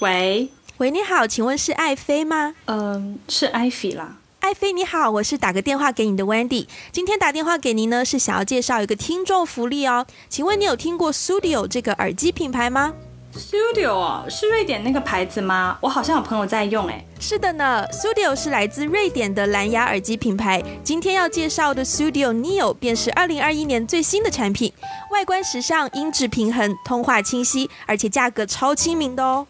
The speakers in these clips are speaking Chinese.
喂，喂，你好，请问是爱妃吗？嗯，是艾菲啦。爱妃你好，我是打个电话给你的 Wendy。今天打电话给您呢，是想要介绍一个听众福利哦。请问你有听过 Studio 这个耳机品牌吗？Studio 哦，是瑞典那个牌子吗？我好像有朋友在用哎。是的呢，Studio 是来自瑞典的蓝牙耳机品牌。今天要介绍的 Studio Neo 便是2021年最新的产品，外观时尚，音质平衡，通话清晰，而且价格超亲民的哦。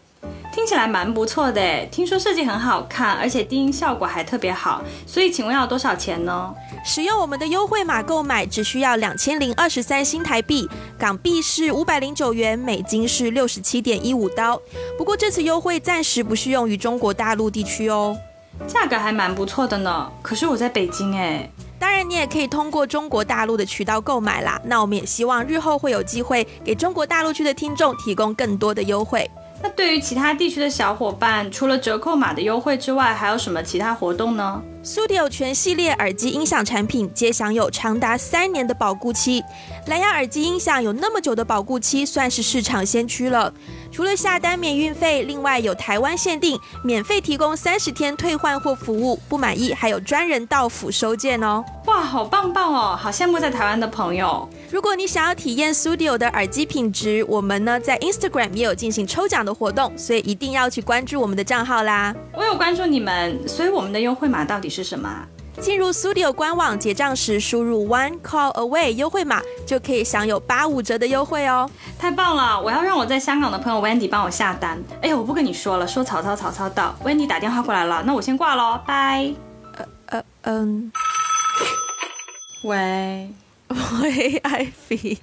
听起来蛮不错的诶，听说设计很好看，而且低音效果还特别好，所以请问要多少钱呢？使用我们的优惠码购买只需要两千零二十三新台币，港币是五百零九元，美金是六十七点一五刀。不过这次优惠暂时不适用于中国大陆地区哦。价格还蛮不错的呢，可是我在北京诶。当然，你也可以通过中国大陆的渠道购买啦。那我们也希望日后会有机会给中国大陆区的听众提供更多的优惠。那对于其他地区的小伙伴，除了折扣码的优惠之外，还有什么其他活动呢？？Studio 全系列耳机音响产品皆享有长达三年的保固期，蓝牙耳机音响有那么久的保固期，算是市场先驱了。除了下单免运费，另外有台湾限定，免费提供三十天退换货服务，不满意还有专人到府收件哦。哇，好棒棒哦，好羡慕在台湾的朋友。如果你想要体验 Studio 的耳机品质，我们呢在 Instagram 也有进行抽奖的活动，所以一定要去关注我们的账号啦。我有关注你们，所以我们的优惠码到底是什么？进入 Studio 官网结账时，输入 One Call Away 优惠码，就可以享有八五折的优惠哦！太棒了！我要让我在香港的朋友 Wendy 帮我下单。哎呀，我不跟你说了，说曹操曹操到，Wendy 打电话过来了，那我先挂喽，拜。呃呃嗯，喂 喂，艾菲，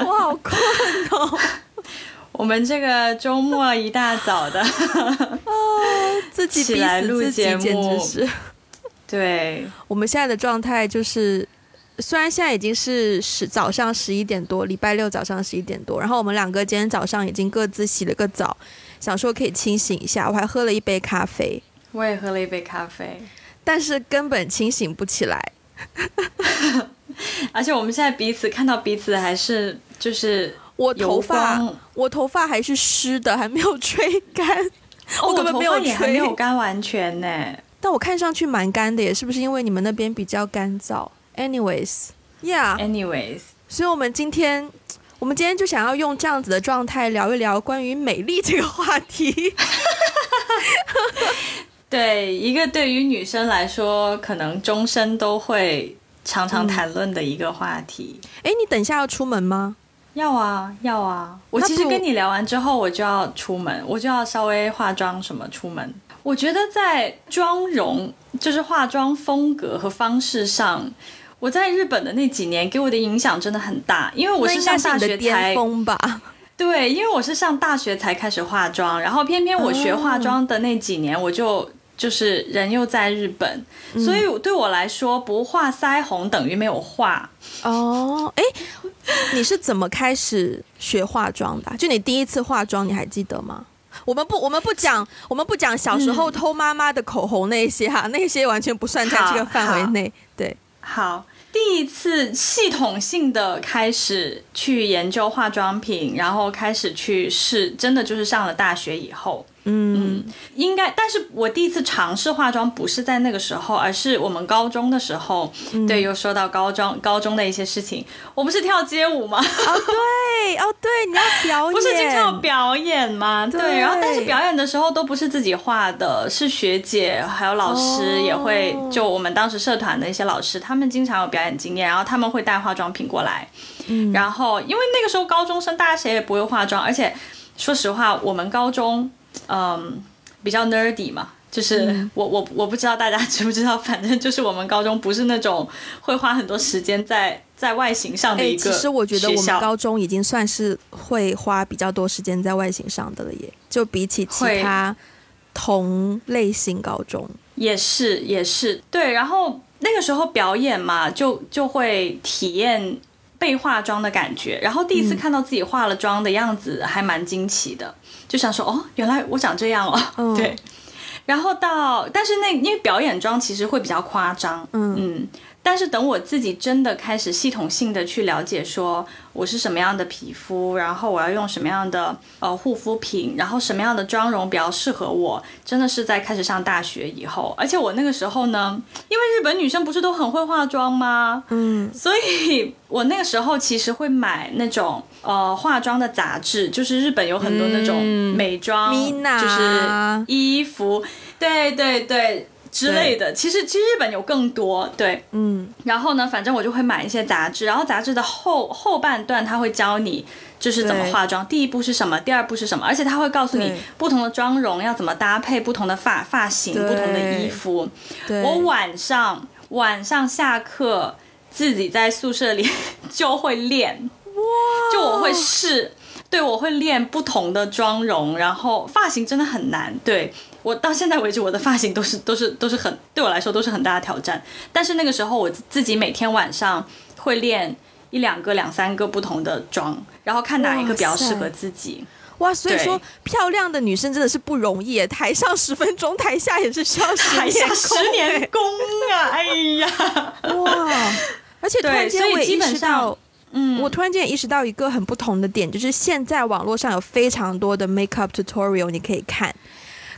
我好困哦。我们这个周末一大早的 啊，自己 起来录节目，简直是。对，我们现在的状态就是，虽然现在已经是十早上十一点多，礼拜六早上十一点多，然后我们两个今天早上已经各自洗了个澡，想说可以清醒一下。我还喝了一杯咖啡，我也喝了一杯咖啡，但是根本清醒不起来。而且我们现在彼此看到彼此还是就是。我头发，我头发还是湿的，还没有 吹干。哦、我根本没有吹，没有干完全呢。但我看上去蛮干的耶，是不是因为你们那边比较干燥？Anyways，Yeah，Anyways，所以我们今天，我们今天就想要用这样子的状态聊一聊关于美丽这个话题。对，一个对于女生来说，可能终身都会常常谈论的一个话题。哎、嗯，你等一下要出门吗？要啊，要啊！我其实跟你聊完之后，我就要出门，我就要稍微化妆什么出门。我觉得在妆容，就是化妆风格和方式上，我在日本的那几年给我的影响真的很大，因为我是上大学才疯吧。对，因为我是上大学才开始化妆，然后偏偏我学化妆的那几年，我就。就是人又在日本，嗯所以对我来说，不画腮红等于没有画。哦，哎，你是怎么开始学化妆的？就你第一次化妆，你还记得吗？我们不，我们不讲，我们不讲小时候偷妈妈的口红那些哈，那些完全不算在这个范围内。对，好，第一次系统性的开始去研究化妆品，然后开始去试，真的就是上了大学以后。嗯，应该，但是我第一次尝试化妆不是在那个时候，而是我们高中的时候。嗯、对，又说到高中，高中的一些事情，我不是跳街舞吗？哦，对，哦，对，你要表演，不是经常有表演吗？对，对然后但是表演的时候都不是自己画的，是学姐还有老师也会，哦、就我们当时社团的一些老师，他们经常有表演经验，然后他们会带化妆品过来。嗯，然后因为那个时候高中生大家谁也不会化妆，而且说实话，我们高中。嗯，比较 nerdy 嘛，就是、嗯、我我我不知道大家知不知道，反正就是我们高中不是那种会花很多时间在在外形上的一个、欸。其实我觉得我们高中已经算是会花比较多时间在外形上的了耶，就比起其他同类型高中，也是也是对。然后那个时候表演嘛，就就会体验被化妆的感觉，然后第一次看到自己化了妆的样子，还蛮惊奇的。就想说哦，原来我长这样哦，嗯、对。然后到，但是那因为表演妆其实会比较夸张，嗯嗯。但是等我自己真的开始系统性的去了解，说我是什么样的皮肤，然后我要用什么样的呃护肤品，然后什么样的妆容比较适合我，真的是在开始上大学以后。而且我那个时候呢，因为日本女生不是都很会化妆吗？嗯，所以我那个时候其实会买那种呃化妆的杂志，就是日本有很多那种美妆，就是衣服，对对对。之类的，其实其实日本有更多，对，嗯，然后呢，反正我就会买一些杂志，然后杂志的后后半段他会教你就是怎么化妆，第一步是什么，第二步是什么，而且他会告诉你不同的妆容要怎么搭配，不同的发发型，不同的衣服。我晚上晚上下课自己在宿舍里 就会练，哇，就我会试，对我会练不同的妆容，然后发型真的很难，对。我到现在为止，我的发型都是都是都是很对我来说都是很大的挑战。但是那个时候，我自己每天晚上会练一两个、两三个不同的妆，然后看哪一个比较适合自己。哇，所以说漂亮的女生真的是不容易，台上十分钟，台下也是需要十年功啊！哎呀，哇！而且突然间我也意识到，嗯，我突然间也意识到一个很不同的点，就是现在网络上有非常多的 makeup tutorial，你可以看。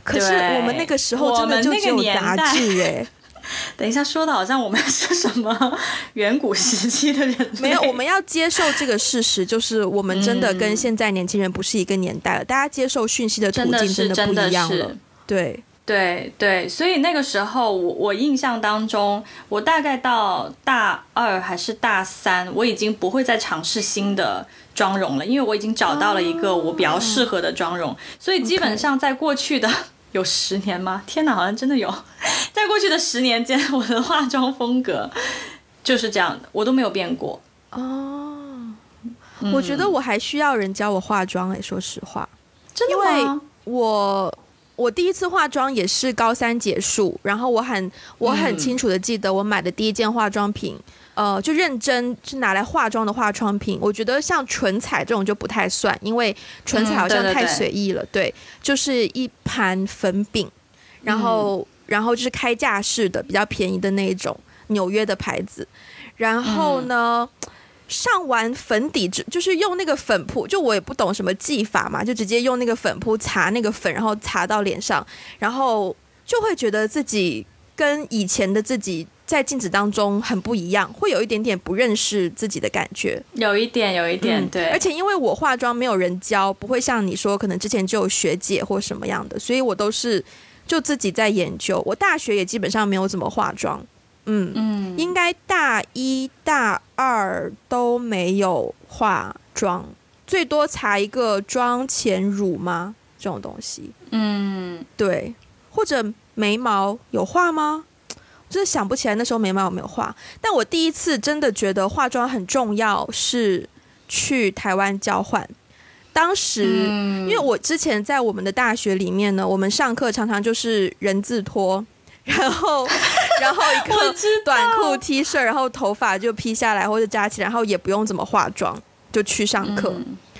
可是我们那个时候真的就只有杂志哎，等一下说的好像我们是什么远古时期的人，没有，我们要接受这个事实，就是我们真的跟现在年轻人不是一个年代了，大家接受讯息的途径真的不一样了，对。对对，所以那个时候我我印象当中，我大概到大二还是大三，我已经不会再尝试新的妆容了，因为我已经找到了一个我比较适合的妆容，所以基本上在过去的。有十年吗？天哪，好像真的有。在过去的十年间，我的化妆风格就是这样的，我都没有变过。哦，我觉得我还需要人教我化妆哎，说实话，真的吗？我我第一次化妆也是高三结束，然后我很我很清楚的记得我买的第一件化妆品。呃，就认真是拿来化妆的化妆品，我觉得像唇彩这种就不太算，因为唇彩好像太随意了。对，就是一盘粉饼，然后然后就是开架式的，比较便宜的那一种，纽约的牌子。然后呢，上完粉底之，就是用那个粉扑，就我也不懂什么技法嘛，就直接用那个粉扑擦那个粉，然后擦到脸上，然后就会觉得自己跟以前的自己。在镜子当中很不一样，会有一点点不认识自己的感觉，有一点，有一点，对。而且因为我化妆没有人教，不会像你说可能之前就有学姐或什么样的，所以我都是就自己在研究。我大学也基本上没有怎么化妆，嗯嗯，应该大一大二都没有化妆，最多擦一个妆前乳吗？这种东西，嗯，对，或者眉毛有画吗？真的想不起来那时候眉毛有没有画，但我第一次真的觉得化妆很重要是去台湾交换。当时因为我之前在我们的大学里面呢，我们上课常常就是人字拖，然后然后一个 短裤 T 恤，然后头发就披下来或者扎起来，然后也不用怎么化妆就去上课。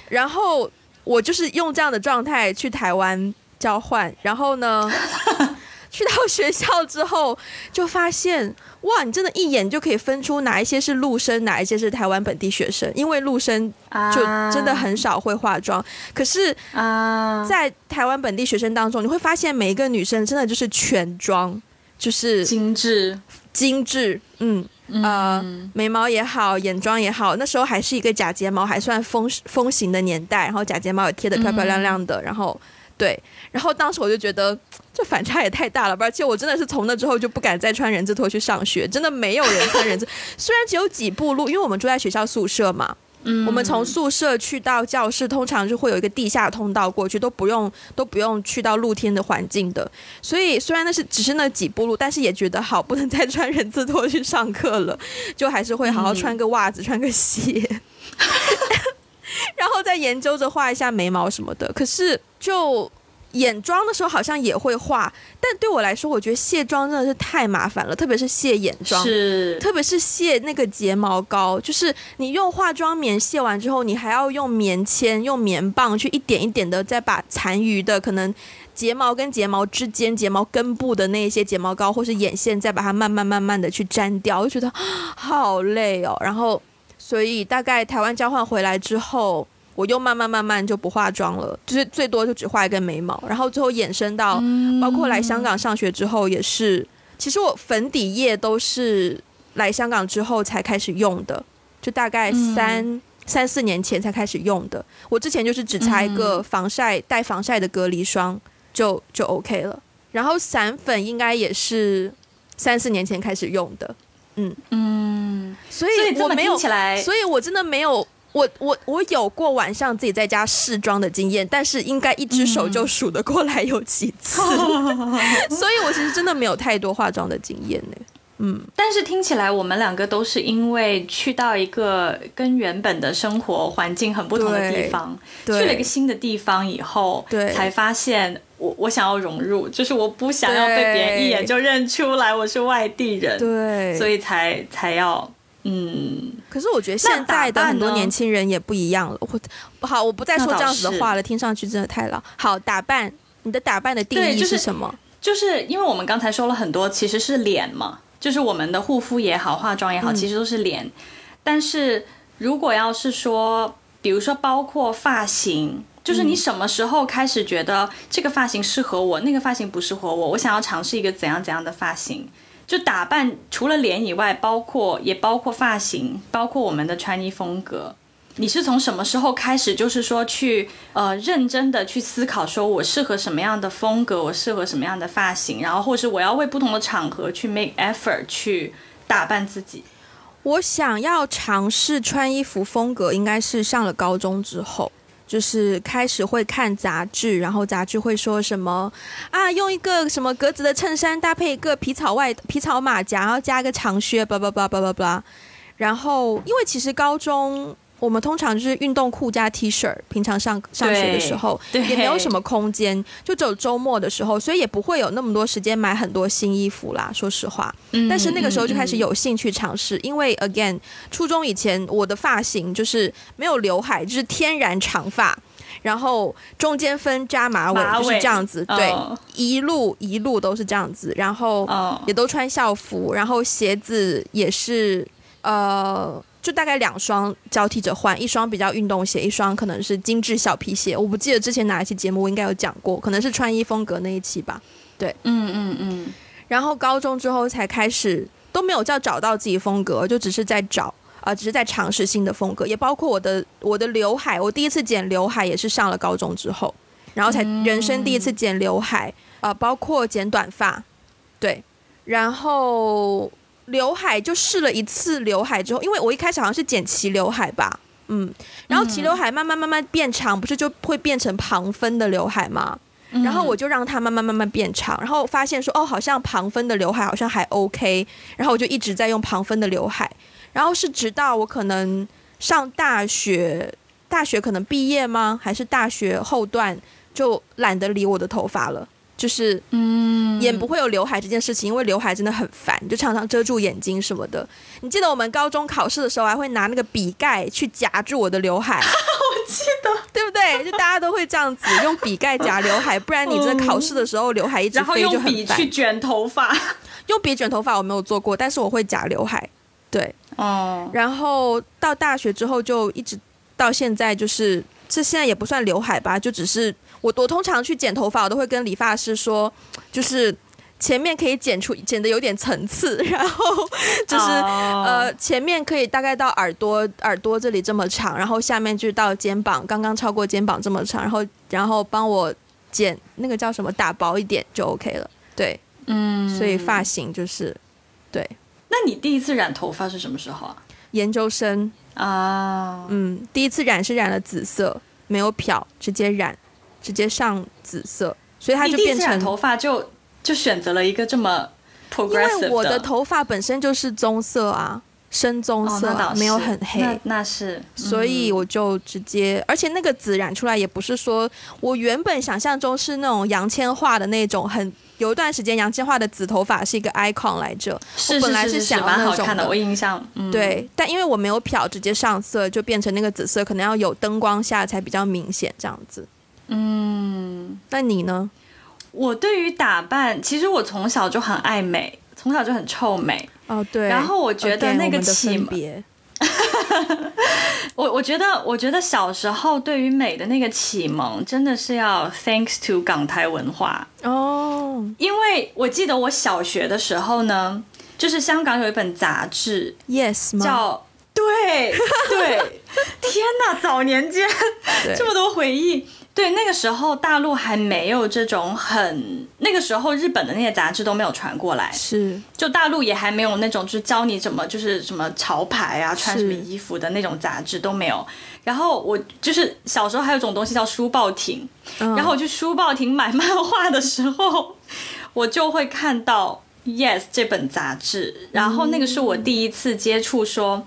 然后我就是用这样的状态去台湾交换，然后呢。去到学校之后，就发现哇，你真的一眼就可以分出哪一些是陆生，哪一些是台湾本地学生。因为陆生就真的很少会化妆，可是啊，在台湾本地学生当中，你会发现每一个女生真的就是全妆，就是精致精致，嗯呃，眉毛也好，眼妆也好，那时候还是一个假睫毛还算风风行的年代，然后假睫毛也贴的漂漂亮亮的，然后对，然后当时我就觉得。这反差也太大了吧！而且我真的是从那之后就不敢再穿人字拖去上学，真的没有人穿人字。虽然只有几步路，因为我们住在学校宿舍嘛，嗯，我们从宿舍去到教室，通常是会有一个地下通道过去，都不用都不用去到露天的环境的。所以虽然那是只是那几步路，但是也觉得好，不能再穿人字拖去上课了，就还是会好好穿个袜子，穿个鞋，然后再研究着画一下眉毛什么的。可是就。眼妆的时候好像也会画，但对我来说，我觉得卸妆真的是太麻烦了，特别是卸眼妆，是，特别是卸那个睫毛膏，就是你用化妆棉卸完之后，你还要用棉签、用棉棒去一点一点的再把残余的可能睫毛跟睫毛之间、睫毛根部的那一些睫毛膏或是眼线，再把它慢慢慢慢的去粘掉，我就觉得好累哦。然后，所以大概台湾交换回来之后。我又慢慢慢慢就不化妆了，就是最多就只画一根眉毛，然后最后衍生到，包括来香港上学之后也是，其实我粉底液都是来香港之后才开始用的，就大概三三四年前才开始用的。我之前就是只擦一个防晒带防晒的隔离霜就就 OK 了，然后散粉应该也是三四年前开始用的，嗯嗯，所以我没有，所以我真的没有。我我我有过晚上自己在家试妆的经验，但是应该一只手就数得过来有几次，所以我其实真的没有太多化妆的经验呢。嗯，但是听起来我们两个都是因为去到一个跟原本的生活环境很不同的地方，去了一个新的地方以后，对，才发现我我想要融入，就是我不想要被别人一眼就认出来我是外地人，对，所以才才要。嗯，可是我觉得现在的很多年轻人也不一样了。我好，我不再说这样子的话了，听上去真的太老。好，打扮，你的打扮的定义是什么？就是因为我们刚才说了很多，其实是脸嘛，就是我们的护肤也好，化妆也好，其实都是脸。但是如果要是说，比如说包括发型，就是你什么时候开始觉得这个发型适合我，那个发型不适合我，我想要尝试一个怎样怎样的发型。就打扮，除了脸以外，包括也包括发型，包括我们的穿衣风格。你是从什么时候开始，就是说去呃认真的去思考，说我适合什么样的风格，我适合什么样的发型，然后或是我要为不同的场合去 make effort 去打扮自己。我想要尝试穿衣服风格，应该是上了高中之后。就是开始会看杂志，然后杂志会说什么啊，用一个什么格子的衬衫搭配一个皮草外皮草马甲，然后加一个长靴，叭叭叭叭叭叭。然后，因为其实高中。我们通常就是运动裤加 T 恤，平常上上学的时候也没有什么空间，就只有周末的时候，所以也不会有那么多时间买很多新衣服啦。说实话，但是那个时候就开始有兴趣尝试，因为 again，初中以前我的发型就是没有刘海，就是天然长发，然后中间分扎马尾，就是这样子，对，一路一路都是这样子，然后也都穿校服，然后鞋子也是呃。就大概两双交替着换，一双比较运动鞋，一双可能是精致小皮鞋。我不记得之前哪一期节目我应该有讲过，可能是穿衣风格那一期吧。对，嗯嗯嗯。然后高中之后才开始都没有叫找到自己风格，就只是在找啊，只是在尝试新的风格，也包括我的我的刘海，我第一次剪刘海也是上了高中之后，然后才人生第一次剪刘海啊，包括剪短发，对，然后。刘海就试了一次刘海之后，因为我一开始好像是剪齐刘海吧，嗯，然后齐刘海慢慢慢慢变长，不是就会变成旁分的刘海吗？然后我就让它慢慢慢慢变长，然后发现说哦，好像旁分的刘海好像还 OK，然后我就一直在用旁分的刘海，然后是直到我可能上大学，大学可能毕业吗？还是大学后段就懒得理我的头发了。就是，嗯，也不会有刘海这件事情，因为刘海真的很烦，就常常遮住眼睛什么的。你记得我们高中考试的时候，还会拿那个笔盖去夹住我的刘海，我记得，对不对？就大家都会这样子用笔盖夹刘海，不然你这考试的时候刘海一直飞就很烦。用笔去卷头发，用笔卷头发我没有做过，但是我会夹刘海，对，哦。然后到大学之后就一直到现在，就是这现在也不算刘海吧，就只是。我我通常去剪头发，我都会跟理发师说，就是前面可以剪出剪的有点层次，然后就是呃前面可以大概到耳朵耳朵这里这么长，然后下面就到肩膀，刚刚超过肩膀这么长，然后然后帮我剪那个叫什么打薄一点就 OK 了。对，嗯，所以发型就是对。那你第一次染头发是什么时候啊？研究生啊，嗯，第一次染是染了紫色，没有漂，直接染。直接上紫色，所以它就变成头发就就选择了一个这么 progressive 因为我的头发本身就是棕色啊，深棕色，没有很黑。那那是，所以我就直接，而且那个紫染出来也不是说我原本想象中是那种杨千嬅的那种很。有一段时间，杨千嬅的紫头发是一个 icon 来着。是本来是想要那种的，我印象。对，但因为我没有漂，直接上色就变成那个紫色，可能要有灯光下才比较明显这样子。嗯，那你呢？我对于打扮，其实我从小就很爱美，从小就很臭美。哦，对。然后我觉得那个启蒙。我我觉得，我觉得小时候对于美的那个启蒙，真的是要 thanks to 港台文化哦。因为我记得我小学的时候呢，就是香港有一本杂志，yes 叫对对，天哪，早年间这么多回忆。对，那个时候大陆还没有这种很，那个时候日本的那些杂志都没有传过来，是，就大陆也还没有那种就是教你怎么就是什么潮牌啊，穿什么衣服的那种杂志都没有。然后我就是小时候还有种东西叫书报亭，然后我去书报亭买漫画的时候，我就会看到 Yes 这本杂志，然后那个是我第一次接触说。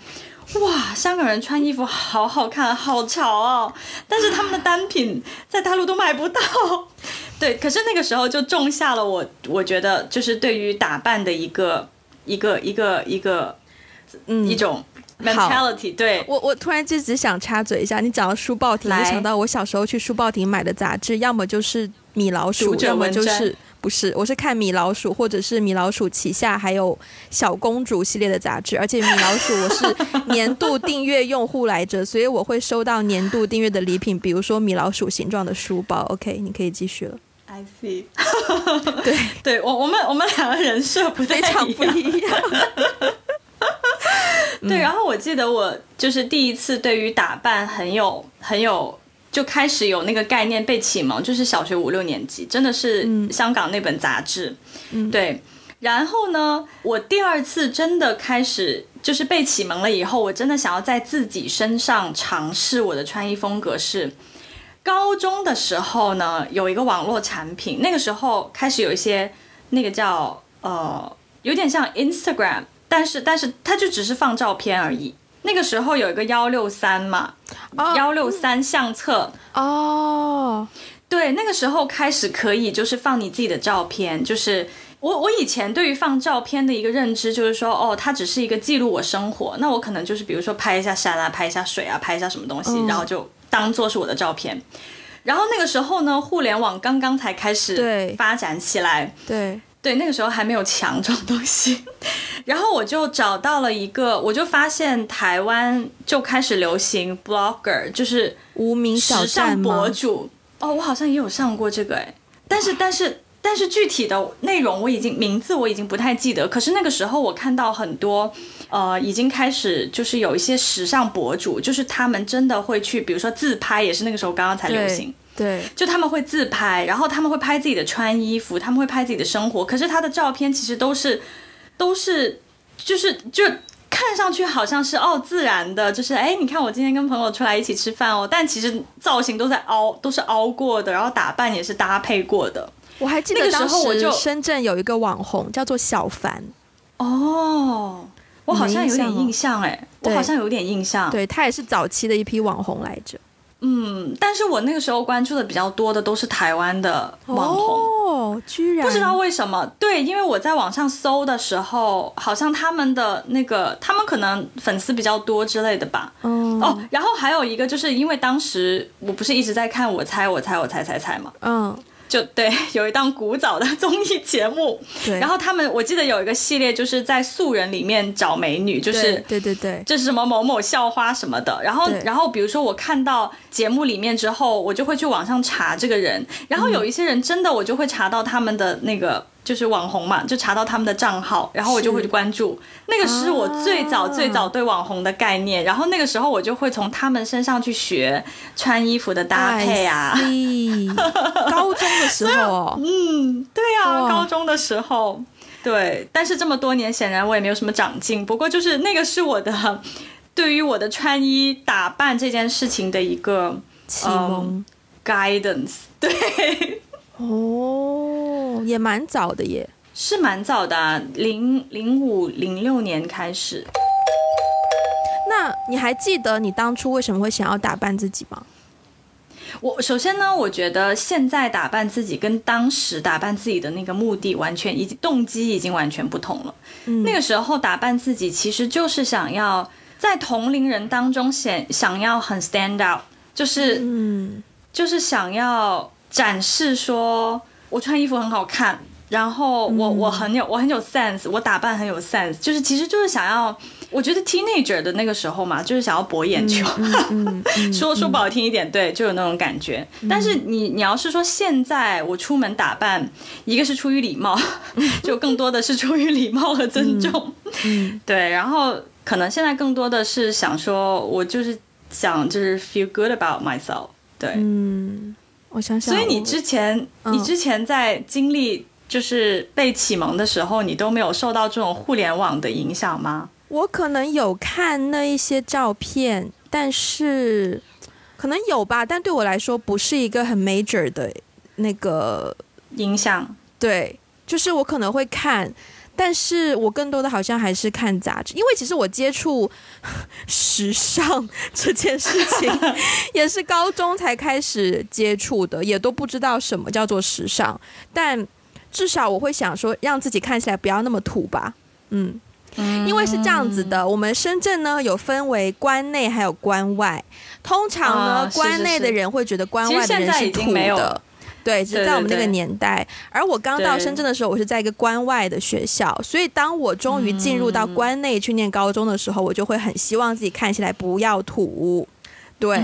哇，香港人穿衣服好好看，好潮哦！但是他们的单品在大陆都买不到。对，可是那个时候就种下了我，我觉得就是对于打扮的一个一个一个一个嗯一种 mentality。对我，我突然就只想插嘴一下，你讲到书报亭，就想到我小时候去书报亭买的杂志，要么就是米老鼠，要么就是。不是，我是看米老鼠，或者是米老鼠旗下还有小公主系列的杂志，而且米老鼠我是年度订阅用户来着，所以我会收到年度订阅的礼品，比如说米老鼠形状的书包。OK，你可以继续了。I see。对，对我我们我们两个人设不非常不一样。对，然后我记得我就是第一次对于打扮很有很有。就开始有那个概念被启蒙，就是小学五六年级，真的是香港那本杂志，对。然后呢，我第二次真的开始就是被启蒙了以后，我真的想要在自己身上尝试我的穿衣风格是高中的时候呢，有一个网络产品，那个时候开始有一些那个叫呃，有点像 Instagram，但是但是它就只是放照片而已。那个时候有一个幺六三嘛，幺六三相册哦，对，那个时候开始可以就是放你自己的照片，就是我我以前对于放照片的一个认知就是说，哦，它只是一个记录我生活，那我可能就是比如说拍一下山啊，拍一下水啊，拍一下什么东西，然后就当做是我的照片。然后那个时候呢，互联网刚刚才开始发展起来，对。对，那个时候还没有墙这种东西，然后我就找到了一个，我就发现台湾就开始流行 blogger，就是无名时尚博主。哦，我好像也有上过这个哎，但是但是但是具体的内容我已经名字我已经不太记得。可是那个时候我看到很多呃，已经开始就是有一些时尚博主，就是他们真的会去，比如说自拍，也是那个时候刚刚才流行。对，就他们会自拍，然后他们会拍自己的穿衣服，他们会拍自己的生活。可是他的照片其实都是，都是，就是就看上去好像是哦自然的，就是哎，你看我今天跟朋友出来一起吃饭哦，但其实造型都在凹，都是凹过的，然后打扮也是搭配过的。我还记得当时深圳有一个网红叫做小凡，哦，我好像有点印象哎，我好像有点印象，对他也是早期的一批网红来着。嗯，但是我那个时候关注的比较多的都是台湾的网红哦，居然不知道为什么？对，因为我在网上搜的时候，好像他们的那个他们可能粉丝比较多之类的吧。嗯哦，然后还有一个就是因为当时我不是一直在看我猜我猜我猜猜猜嘛。嗯。就对，有一档古早的综艺节目，对，然后他们我记得有一个系列，就是在素人里面找美女，就是对对对，这是什么某某校花什么的，然后然后比如说我看到节目里面之后，我就会去网上查这个人，然后有一些人真的我就会查到他们的那个。就是网红嘛，就查到他们的账号，然后我就会去关注。那个是我最早最早对网红的概念，然后那个时候我就会从他们身上去学穿衣服的搭配啊。高中的时候，嗯，对啊，高中的时候，对。但是这么多年，显然我也没有什么长进。不过就是那个是我的对于我的穿衣打扮这件事情的一个启蒙 guidance，对。哦，也蛮早的耶，是蛮早的，零零五零六年开始。那你还记得你当初为什么会想要打扮自己吗？我首先呢，我觉得现在打扮自己跟当时打扮自己的那个目的完全，已经动机已经完全不同了。那个时候打扮自己其实就是想要在同龄人当中显想要很 stand out，就是嗯，就是想要展示说我穿衣服很好看。然后我我很有我很有 sense，我打扮很有 sense，就是其实就是想要，我觉得 teenager 的那个时候嘛，就是想要博眼球，说说不好听一点，对，就有那种感觉。但是你你要是说现在我出门打扮，一个是出于礼貌，就更多的是出于礼貌和尊重，对。然后可能现在更多的是想说，我就是想就是 feel good about myself，对。嗯，我想想。所以你之前你之前在经历。就是被启蒙的时候，你都没有受到这种互联网的影响吗？我可能有看那一些照片，但是可能有吧，但对我来说不是一个很 major 的那个影响。对，就是我可能会看，但是我更多的好像还是看杂志，因为其实我接触 时尚这件事情 也是高中才开始接触的，也都不知道什么叫做时尚，但。至少我会想说，让自己看起来不要那么土吧，嗯，因为是这样子的，我们深圳呢有分为关内还有关外，通常呢关内的人会觉得关外的人是土的，对，只是在我们那个年代。而我刚到深圳的时候，我是在一个关外的学校，所以当我终于进入到关内去念高中的时候，我就会很希望自己看起来不要土。对，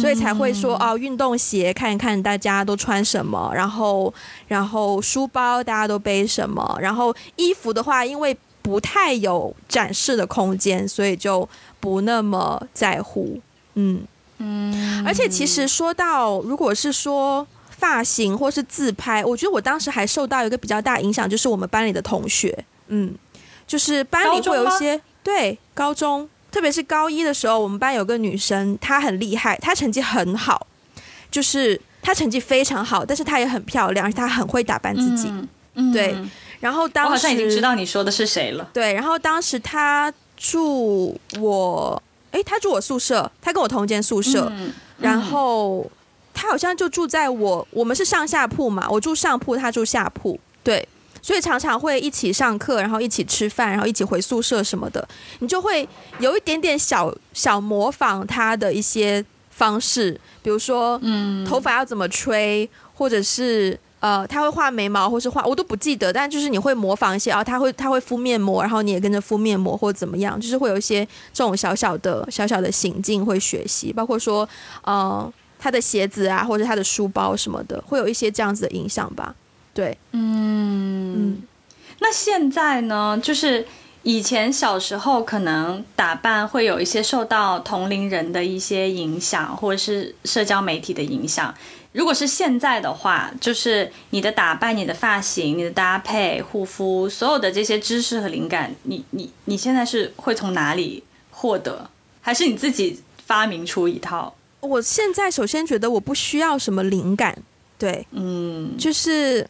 所以才会说哦，运动鞋看一看大家都穿什么，然后然后书包大家都背什么，然后衣服的话，因为不太有展示的空间，所以就不那么在乎。嗯嗯，而且其实说到，如果是说发型或是自拍，我觉得我当时还受到一个比较大影响，就是我们班里的同学，嗯，就是班里会有一些对高中。特别是高一的时候，我们班有个女生，她很厉害，她成绩很好，就是她成绩非常好，但是她也很漂亮，而且她很会打扮自己。对，然后当时我好像已经知道你说的是谁了。对，然后当时她住我，哎，她住我宿舍，她跟我同间宿舍，然后她好像就住在我，我们是上下铺嘛，我住上铺，他住下铺，对。所以常常会一起上课，然后一起吃饭，然后一起回宿舍什么的，你就会有一点点小小模仿他的一些方式，比如说，嗯，头发要怎么吹，或者是呃，他会画眉毛，或是画，我都不记得，但就是你会模仿一些啊，他会他会敷面膜，然后你也跟着敷面膜或怎么样，就是会有一些这种小小的小小的行径会学习，包括说，呃，他的鞋子啊，或者他的书包什么的，会有一些这样子的影响吧。对，嗯，那现在呢？就是以前小时候可能打扮会有一些受到同龄人的一些影响，或者是社交媒体的影响。如果是现在的话，就是你的打扮、你的发型、你的搭配、护肤，所有的这些知识和灵感，你你你现在是会从哪里获得？还是你自己发明出一套？我现在首先觉得我不需要什么灵感，对，嗯，就是。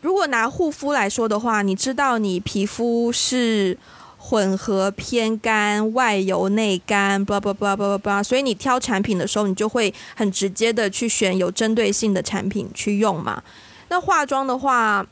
如果拿护肤来说的话，你知道你皮肤是混合偏干、外油内干，不不不不不不，所以你挑产品的时候，你就会很直接的去选有针对性的产品去用嘛。那化妆的话，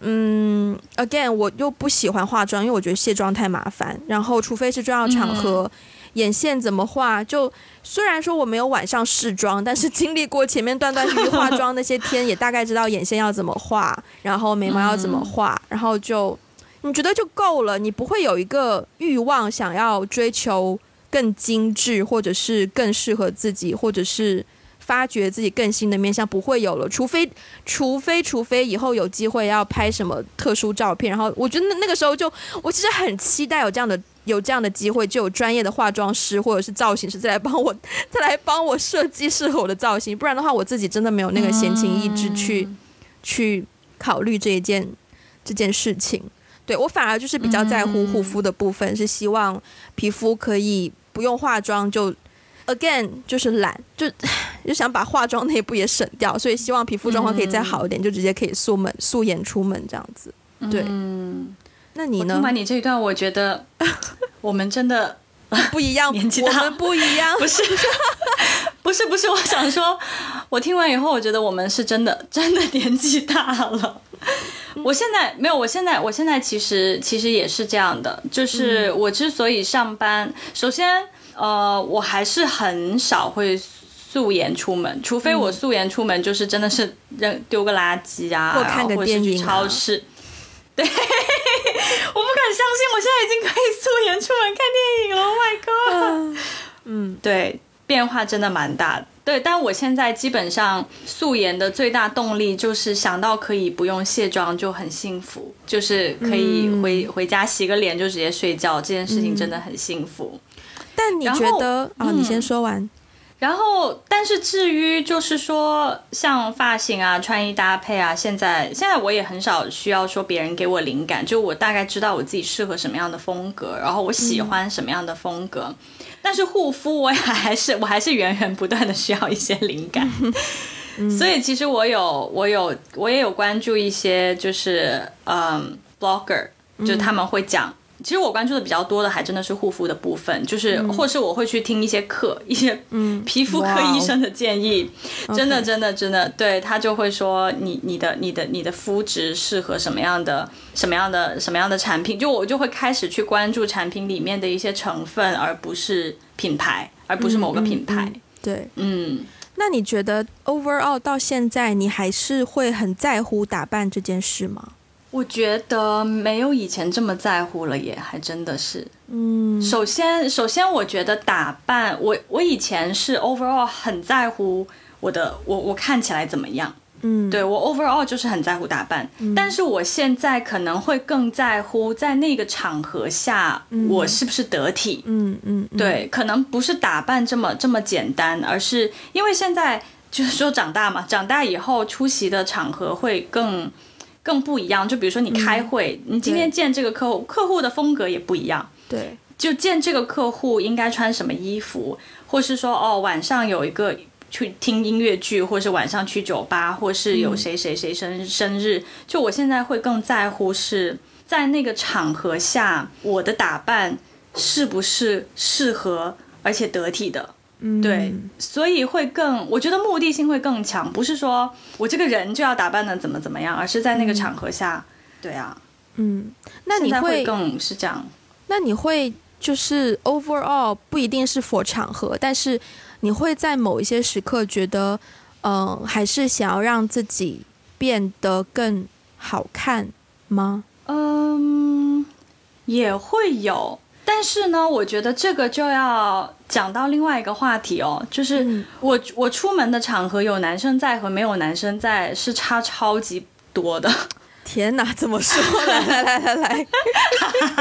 嗯，again，我又不喜欢化妆，因为我觉得卸妆太麻烦，然后除非是重要场合。眼线怎么画？就虽然说我没有晚上试妆，但是经历过前面断断续续化妆那些天，也大概知道眼线要怎么画，然后眉毛要怎么画，然后就你觉得就够了，你不会有一个欲望想要追求更精致，或者是更适合自己，或者是发掘自己更新的面相，不会有了。除非，除非，除非以后有机会要拍什么特殊照片，然后我觉得那个时候就，我其实很期待有这样的。有这样的机会，就有专业的化妆师或者是造型师再来帮我，再来帮我设计适合我的造型。不然的话，我自己真的没有那个闲情逸致去去考虑这一件这件事情。对我反而就是比较在乎护肤的部分，是希望皮肤可以不用化妆就 again 就是懒，就 就想把化妆那一步也省掉，所以希望皮肤状况可以再好一点，就直接可以素门素颜出门这样子。对。那你呢？听完你这一段，我觉得 我们真的不一样，年纪大，我们不一样，不是，不是，不是。我想说，我听完以后，我觉得我们是真的，真的年纪大了。我现在没有，我现在，我现在其实其实也是这样的，就是我之所以上班，首先，呃，我还是很少会素颜出门，除非我素颜出门就是真的是扔丢个垃圾啊，或看个电影，超市。对，我不敢相信，我现在已经可以素颜出门看电影了。Oh my god！嗯，对，变化真的蛮大的。对，但我现在基本上素颜的最大动力就是想到可以不用卸妆就很幸福，就是可以回回家洗个脸就直接睡觉，这件事情真的很幸福。但你觉得啊？你先说完。然后，但是至于就是说，像发型啊、穿衣搭配啊，现在现在我也很少需要说别人给我灵感，就我大概知道我自己适合什么样的风格，然后我喜欢什么样的风格。但是护肤，我也还是 我还是源源不断的需要一些灵感。所以其实我有我有我也有关注一些就是嗯，blogger，就他们会讲。其实我关注的比较多的还真的是护肤的部分，就是或是我会去听一些课，一些皮肤科医生的建议，真的真的真的，对他就会说你你的你的你的肤质适合什么样的什么样的什么样的产品，就我就会开始去关注产品里面的一些成分，而不是品牌，而不是某个品牌。对，嗯，那你觉得 overall 到现在你还是会很在乎打扮这件事吗？我觉得没有以前这么在乎了，也还真的是。嗯，首先，首先，我觉得打扮，我我以前是 overall 很在乎我的，我我看起来怎么样。嗯，对我 overall 就是很在乎打扮，但是我现在可能会更在乎在那个场合下我是不是得体。嗯嗯，对，可能不是打扮这么这么简单，而是因为现在就是说长大嘛，长大以后出席的场合会更。更不一样，就比如说你开会，你今天见这个客户，客户的风格也不一样。对，就见这个客户应该穿什么衣服，或是说哦，晚上有一个去听音乐剧，或是晚上去酒吧，或是有谁谁谁生生日，就我现在会更在乎是在那个场合下，我的打扮是不是适合而且得体的。对，所以会更，我觉得目的性会更强，不是说我这个人就要打扮的怎么怎么样，而是在那个场合下，对啊，嗯，那你会更是这样？那你会就是 overall 不一定是 for 场合，但是你会在某一些时刻觉得，嗯，还是想要让自己变得更好看吗？嗯，也会有。但是呢，我觉得这个就要讲到另外一个话题哦，就是我我出门的场合有男生在和没有男生在是差超级多的。天哪，怎么说？来来来来来，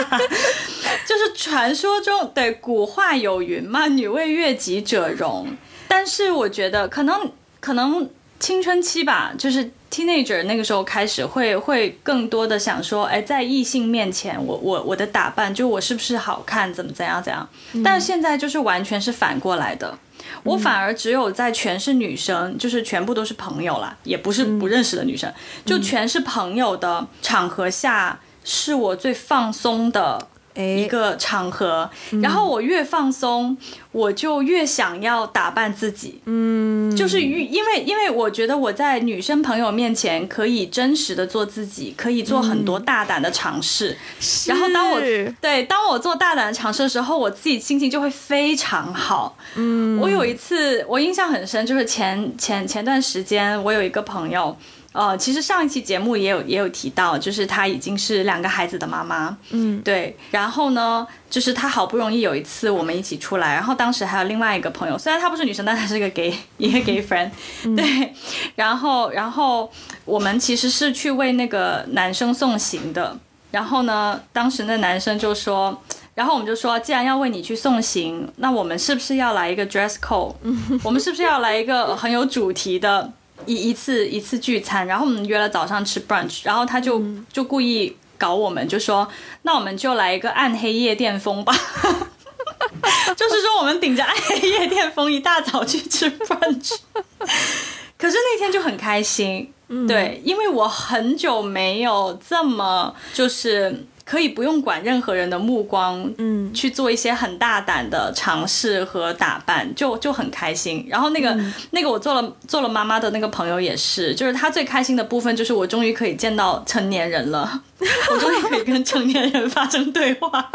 就是传说中对古话有云嘛，“女为悦己者容”。但是我觉得可能可能青春期吧，就是。Teenager 那个时候开始会会更多的想说，哎，在异性面前，我我我的打扮，就我是不是好看，怎么怎样怎样？但是现在就是完全是反过来的，我反而只有在全是女生，就是全部都是朋友啦，也不是不认识的女生，就全是朋友的场合下，是我最放松的。一个场合，然后我越放松，我就越想要打扮自己。嗯，就是因为因为我觉得我在女生朋友面前可以真实的做自己，可以做很多大胆的尝试。然后当我对当我做大胆的尝试的时候，我自己心情就会非常好。嗯，我有一次我印象很深，就是前前前段时间我有一个朋友。呃，其实上一期节目也有也有提到，就是她已经是两个孩子的妈妈，嗯，对。然后呢，就是她好不容易有一次我们一起出来，然后当时还有另外一个朋友，虽然她不是女生，但她是个 gay，一个 gay friend，对。然后，然后我们其实是去为那个男生送行的。然后呢，当时那男生就说，然后我们就说，既然要为你去送行，那我们是不是要来一个 dress code？我们是不是要来一个很有主题的？一一次一次聚餐，然后我们约了早上吃 brunch，然后他就就故意搞我们，就说那我们就来一个暗黑夜店风吧，就是说我们顶着暗黑夜店风一大早去吃 brunch，可是那天就很开心，对，因为我很久没有这么就是。可以不用管任何人的目光，嗯，去做一些很大胆的尝试和打扮，就就很开心。然后那个那个我做了做了妈妈的那个朋友也是，就是他最开心的部分就是我终于可以见到成年人了，我终于可以跟成年人发生对话。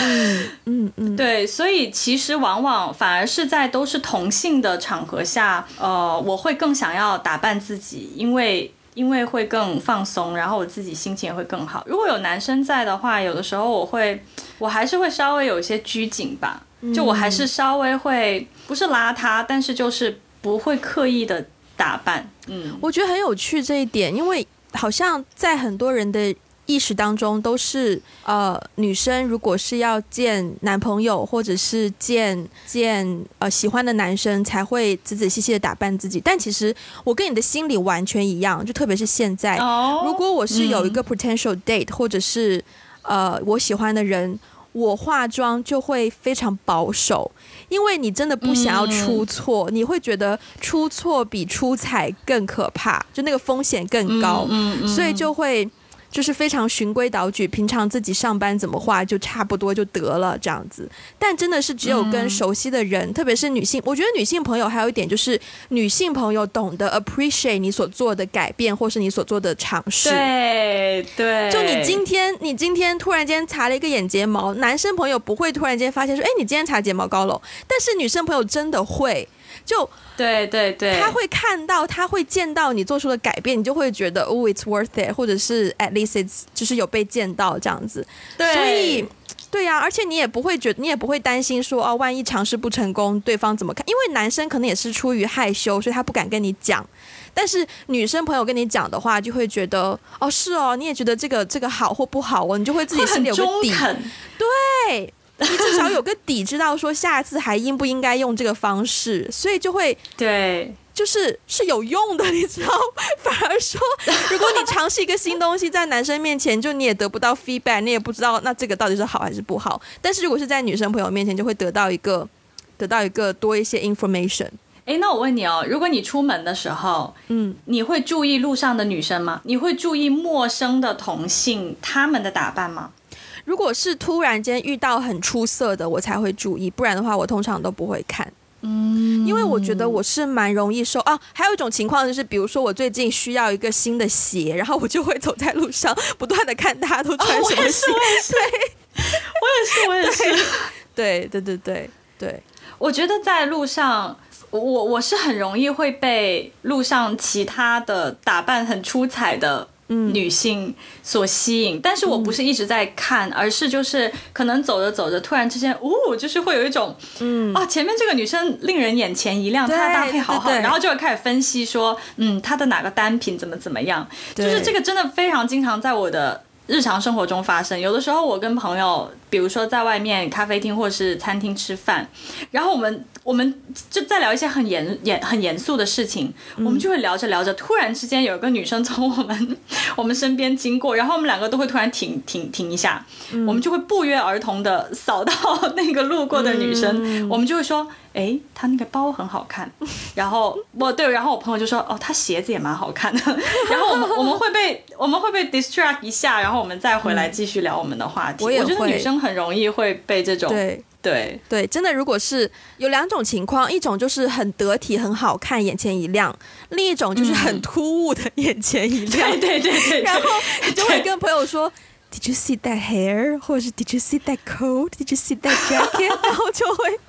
嗯嗯嗯，对，所以其实往往反而是在都是同性的场合下，呃，我会更想要打扮自己，因为。因为会更放松，然后我自己心情也会更好。如果有男生在的话，有的时候我会，我还是会稍微有一些拘谨吧，就我还是稍微会，不是邋遢，但是就是不会刻意的打扮。嗯，我觉得很有趣这一点，因为好像在很多人的。意识当中都是呃，女生如果是要见男朋友或者是见见呃喜欢的男生，才会仔仔细细的打扮自己。但其实我跟你的心理完全一样，就特别是现在，如果我是有一个 potential date 或者是呃我喜欢的人，我化妆就会非常保守，因为你真的不想要出错，你会觉得出错比出彩更可怕，就那个风险更高，所以就会。就是非常循规蹈矩，平常自己上班怎么画就差不多就得了这样子。但真的是只有跟熟悉的人，特别是女性，我觉得女性朋友还有一点就是，女性朋友懂得 appreciate 你所做的改变，或是你所做的尝试。对对，就你今天你今天突然间擦了一个眼睫毛，男生朋友不会突然间发现说，哎，你今天擦睫毛膏了。但是女生朋友真的会。就对对对，他会看到，他会见到你做出的改变，你就会觉得哦，it's worth it，或者是 at least it's 就是有被见到这样子。对，所以对呀，而且你也不会觉得，你也不会担心说哦，万一尝试不成功，对方怎么看？因为男生可能也是出于害羞，所以他不敢跟你讲。但是女生朋友跟你讲的话，就会觉得哦，是哦，你也觉得这个这个好或不好哦，你就会自己心里有个底。对。你至少有个底，知道说下次还应不应该用这个方式，所以就会对，就是是有用的，你知道。反而说，如果你尝试一个新东西，在男生面前，就你也得不到 feedback，你也不知道那这个到底是好还是不好。但是如果是在女生朋友面前，就会得到一个得到一个多一些 information。哎，那我问你哦，如果你出门的时候，嗯，你会注意路上的女生吗？你会注意陌生的同性他们的打扮吗？如果是突然间遇到很出色的，我才会注意，不然的话，我通常都不会看。嗯，因为我觉得我是蛮容易受啊。还有一种情况就是，比如说我最近需要一个新的鞋，然后我就会走在路上，不断的看大家都穿什么鞋。对，我也是，我也是。对对对对对，我觉得在路上，我我是很容易会被路上其他的打扮很出彩的。女性所吸引，但是我不是一直在看，而是就是可能走着走着，突然之间，哦，就是会有一种，嗯，啊，前面这个女生令人眼前一亮，她的搭配好好，然后就会开始分析说，嗯，她的哪个单品怎么怎么样，就是这个真的非常经常在我的日常生活中发生。有的时候我跟朋友，比如说在外面咖啡厅或是餐厅吃饭，然后我们。我们就在聊一些很严严很严肃的事情，我们就会聊着聊着，突然之间有一个女生从我们 我们身边经过，然后我们两个都会突然停停停一下，我们就会不约而同的扫到那个路过的女生，我们就会说，哎，他那个包很好看，然后我对，然后我朋友就说，哦，他鞋子也蛮好看的，然后我们我们会被我们会被 distract 一下，然后我们再回来继续聊我们的话题。我觉得女生很容易会被这种对。对对，真的，如果是有两种情况，一种就是很得体、很好看，眼前一亮；另一种就是很突兀的，眼前一亮。对对对，然后你就会跟朋友说 ：“Did you see that hair？” 或者是 “Did you see that coat？”“Did you see that jacket？” 然后就会，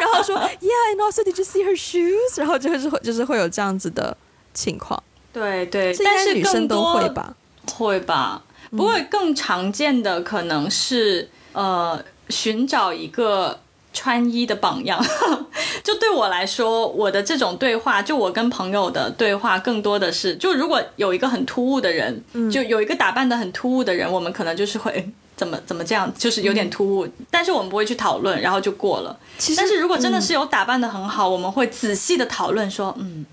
然后说：“Yeah，and also did you see her shoes？” 然后就是会就是会有这样子的情况。对对，但是女生都会吧？会吧？不过更常见的可能是呃。寻找一个 穿衣的榜样，就对我来说，我的这种对话，就我跟朋友的对话，更多的是，就如果有一个很突兀的人，就有一个打扮的很突兀的人，我们可能就是会 怎么怎么这样，就是有点突兀，但是我们不会去讨论，然后就过了。但是如果真的是有打扮的很好，我们会仔细的讨论说，嗯。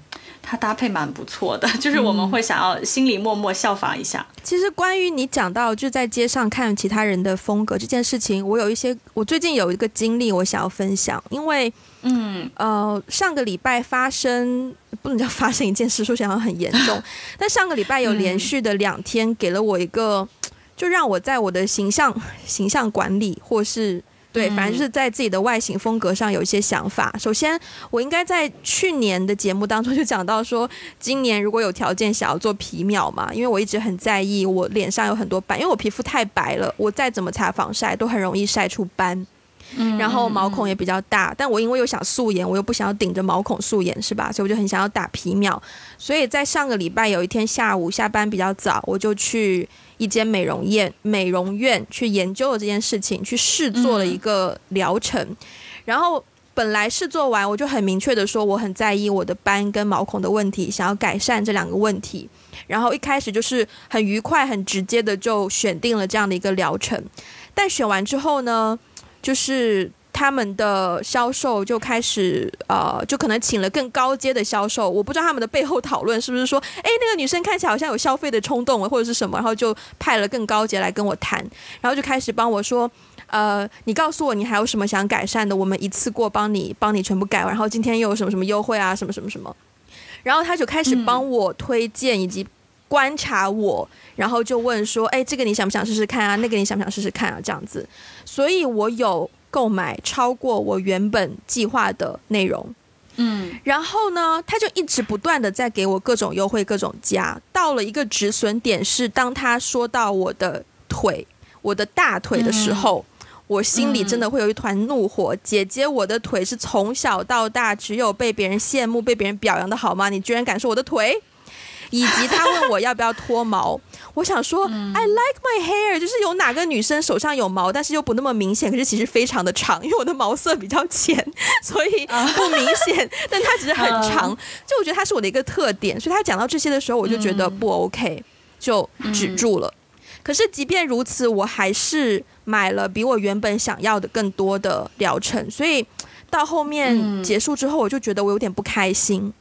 它搭配蛮不错的，就是我们会想要心里默默效仿一下。其实关于你讲到就在街上看其他人的风格这件事情，我有一些，我最近有一个经历，我想要分享。因为，嗯，呃，上个礼拜发生不能叫发生一件事，说起来很严重，但上个礼拜有连续的两天给了我一个就让我在我的形象形象管理或是。对，反正就是在自己的外形风格上有一些想法。首先，我应该在去年的节目当中就讲到说，今年如果有条件想要做皮秒嘛，因为我一直很在意我脸上有很多斑，因为我皮肤太白了，我再怎么擦防晒都很容易晒出斑。然后毛孔也比较大，但我因为又想素颜，我又不想要顶着毛孔素颜，是吧？所以我就很想要打皮秒。所以在上个礼拜有一天下午下班比较早，我就去一间美容院美容院去研究了这件事情，去试做了一个疗程。然后本来试做完，我就很明确的说，我很在意我的斑跟毛孔的问题，想要改善这两个问题。然后一开始就是很愉快、很直接的就选定了这样的一个疗程。但选完之后呢？就是他们的销售就开始，呃，就可能请了更高阶的销售。我不知道他们的背后讨论是不是说，哎，那个女生看起来好像有消费的冲动，或者是什么，然后就派了更高阶来跟我谈，然后就开始帮我说，呃，你告诉我你还有什么想改善的，我们一次过帮你帮你全部改完，然后今天又有什么什么优惠啊，什么什么什么，然后他就开始帮我推荐以及观察我，然后就问说，哎，这个你想不想试试看啊？那个你想不想试试看啊？这样子。所以我有购买超过我原本计划的内容，嗯，然后呢，他就一直不断的在给我各种优惠、各种加，到了一个止损点是，当他说到我的腿、我的大腿的时候，我心里真的会有一团怒火。姐姐，我的腿是从小到大只有被别人羡慕、被别人表扬的好吗？你居然敢说我的腿？以及他问我要不要脱毛，我想说 I like my hair，就是有哪个女生手上有毛，但是又不那么明显，可是其实非常的长，因为我的毛色比较浅，所以不明显，但它只是很长，就我觉得它是我的一个特点，所以他讲到这些的时候，我就觉得不 OK，就止住了。可是即便如此，我还是买了比我原本想要的更多的疗程，所以到后面结束之后，我就觉得我有点不开心，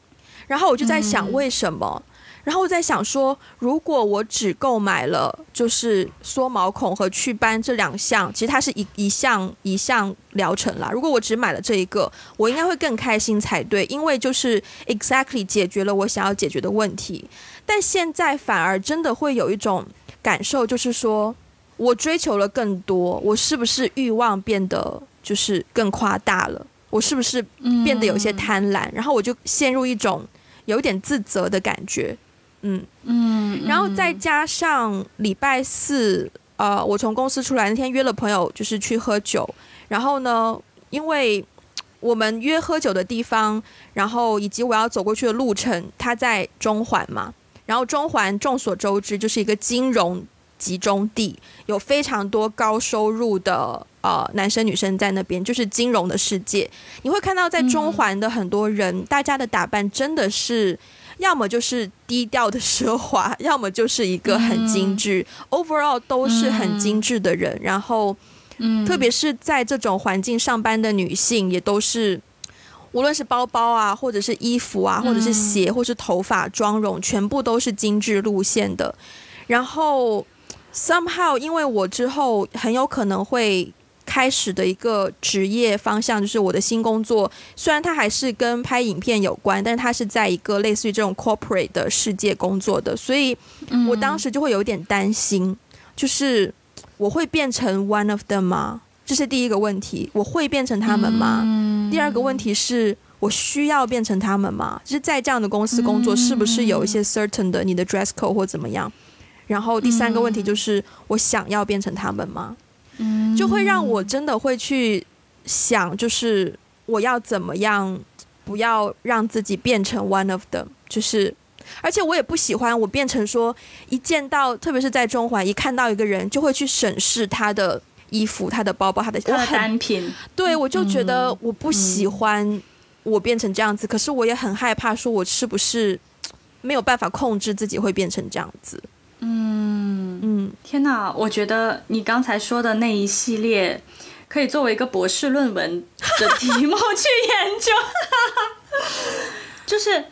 然后我就在想为什么。然后我在想说，如果我只购买了就是缩毛孔和祛斑这两项，其实它是一一项一项疗程啦。如果我只买了这一个，我应该会更开心才对，因为就是 exactly 解决了我想要解决的问题。但现在反而真的会有一种感受，就是说我追求了更多，我是不是欲望变得就是更夸大了？我是不是变得有些贪婪？然后我就陷入一种有点自责的感觉。嗯嗯，然后再加上礼拜四，呃，我从公司出来那天约了朋友，就是去喝酒。然后呢，因为我们约喝酒的地方，然后以及我要走过去的路程，它在中环嘛。然后中环众所周知就是一个金融集中地，有非常多高收入的呃男生女生在那边，就是金融的世界。你会看到在中环的很多人，大家的打扮真的是。要么就是低调的奢华，要么就是一个很精致，overall 都是很精致的人。然后，嗯，特别是在这种环境上班的女性，也都是，无论是包包啊，或者是衣服啊，或者是鞋，或是头发、妆容，全部都是精致路线的。然后，somehow，因为我之后很有可能会。开始的一个职业方向就是我的新工作，虽然它还是跟拍影片有关，但是它是在一个类似于这种 corporate 的世界工作的，所以我当时就会有点担心，就是我会变成 one of them 吗？这是第一个问题，我会变成他们吗？第二个问题是我需要变成他们吗？就是在这样的公司工作，是不是有一些 certain 的你的 dress code 或怎么样？然后第三个问题就是我想要变成他们吗？就会让我真的会去想，就是我要怎么样，不要让自己变成 one of them。就是，而且我也不喜欢我变成说，一见到，特别是在中环，一看到一个人，就会去审视他的衣服、他的包包、他的单品。对，我就觉得我不喜欢我变成这样子，可是我也很害怕，说我是不是没有办法控制自己会变成这样子。嗯嗯，天哪！我觉得你刚才说的那一系列，可以作为一个博士论文的题目去研究。就是，